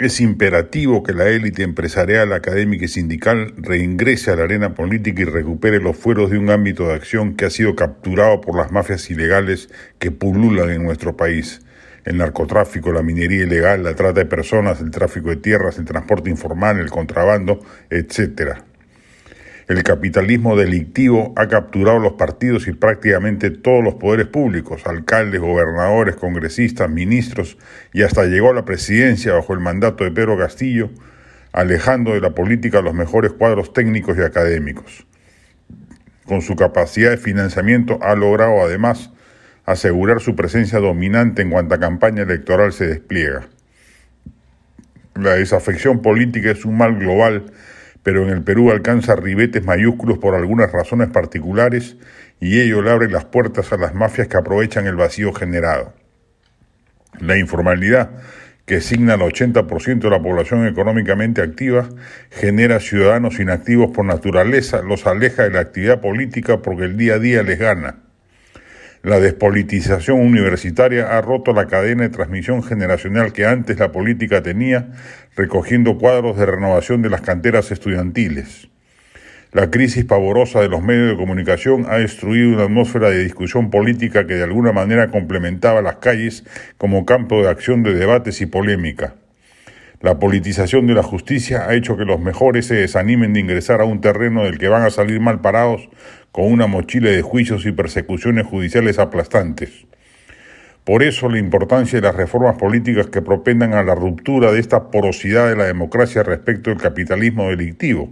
Es imperativo que la élite empresarial, académica y sindical reingrese a la arena política y recupere los fueros de un ámbito de acción que ha sido capturado por las mafias ilegales que pululan en nuestro país. El narcotráfico, la minería ilegal, la trata de personas, el tráfico de tierras, el transporte informal, el contrabando, etcétera. El capitalismo delictivo ha capturado los partidos y prácticamente todos los poderes públicos, alcaldes, gobernadores, congresistas, ministros y hasta llegó a la presidencia bajo el mandato de Pedro Castillo, alejando de la política los mejores cuadros técnicos y académicos. Con su capacidad de financiamiento ha logrado además asegurar su presencia dominante en cuanta campaña electoral se despliega. La desafección política es un mal global pero en el Perú alcanza ribetes mayúsculos por algunas razones particulares y ello le abre las puertas a las mafias que aprovechan el vacío generado. La informalidad, que asigna al 80% de la población económicamente activa, genera ciudadanos inactivos por naturaleza, los aleja de la actividad política porque el día a día les gana. La despolitización universitaria ha roto la cadena de transmisión generacional que antes la política tenía, recogiendo cuadros de renovación de las canteras estudiantiles. La crisis pavorosa de los medios de comunicación ha destruido una atmósfera de discusión política que de alguna manera complementaba las calles como campo de acción de debates y polémica. La politización de la justicia ha hecho que los mejores se desanimen de ingresar a un terreno del que van a salir mal parados con una mochila de juicios y persecuciones judiciales aplastantes. Por eso la importancia de las reformas políticas que propendan a la ruptura de esta porosidad de la democracia respecto del capitalismo delictivo.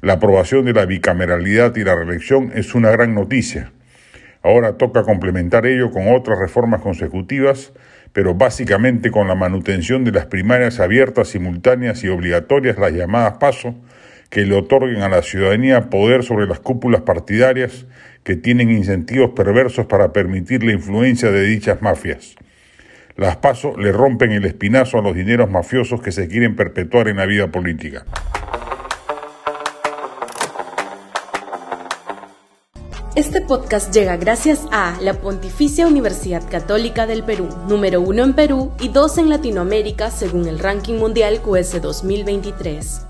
La aprobación de la bicameralidad y la reelección es una gran noticia. Ahora toca complementar ello con otras reformas consecutivas pero básicamente con la manutención de las primarias abiertas, simultáneas y obligatorias, las llamadas paso, que le otorguen a la ciudadanía poder sobre las cúpulas partidarias que tienen incentivos perversos para permitir la influencia de dichas mafias. Las paso le rompen el espinazo a los dineros mafiosos que se quieren perpetuar en la vida política. Este podcast llega gracias a la Pontificia Universidad Católica del Perú, número uno en Perú y dos en Latinoamérica según el ranking mundial QS 2023.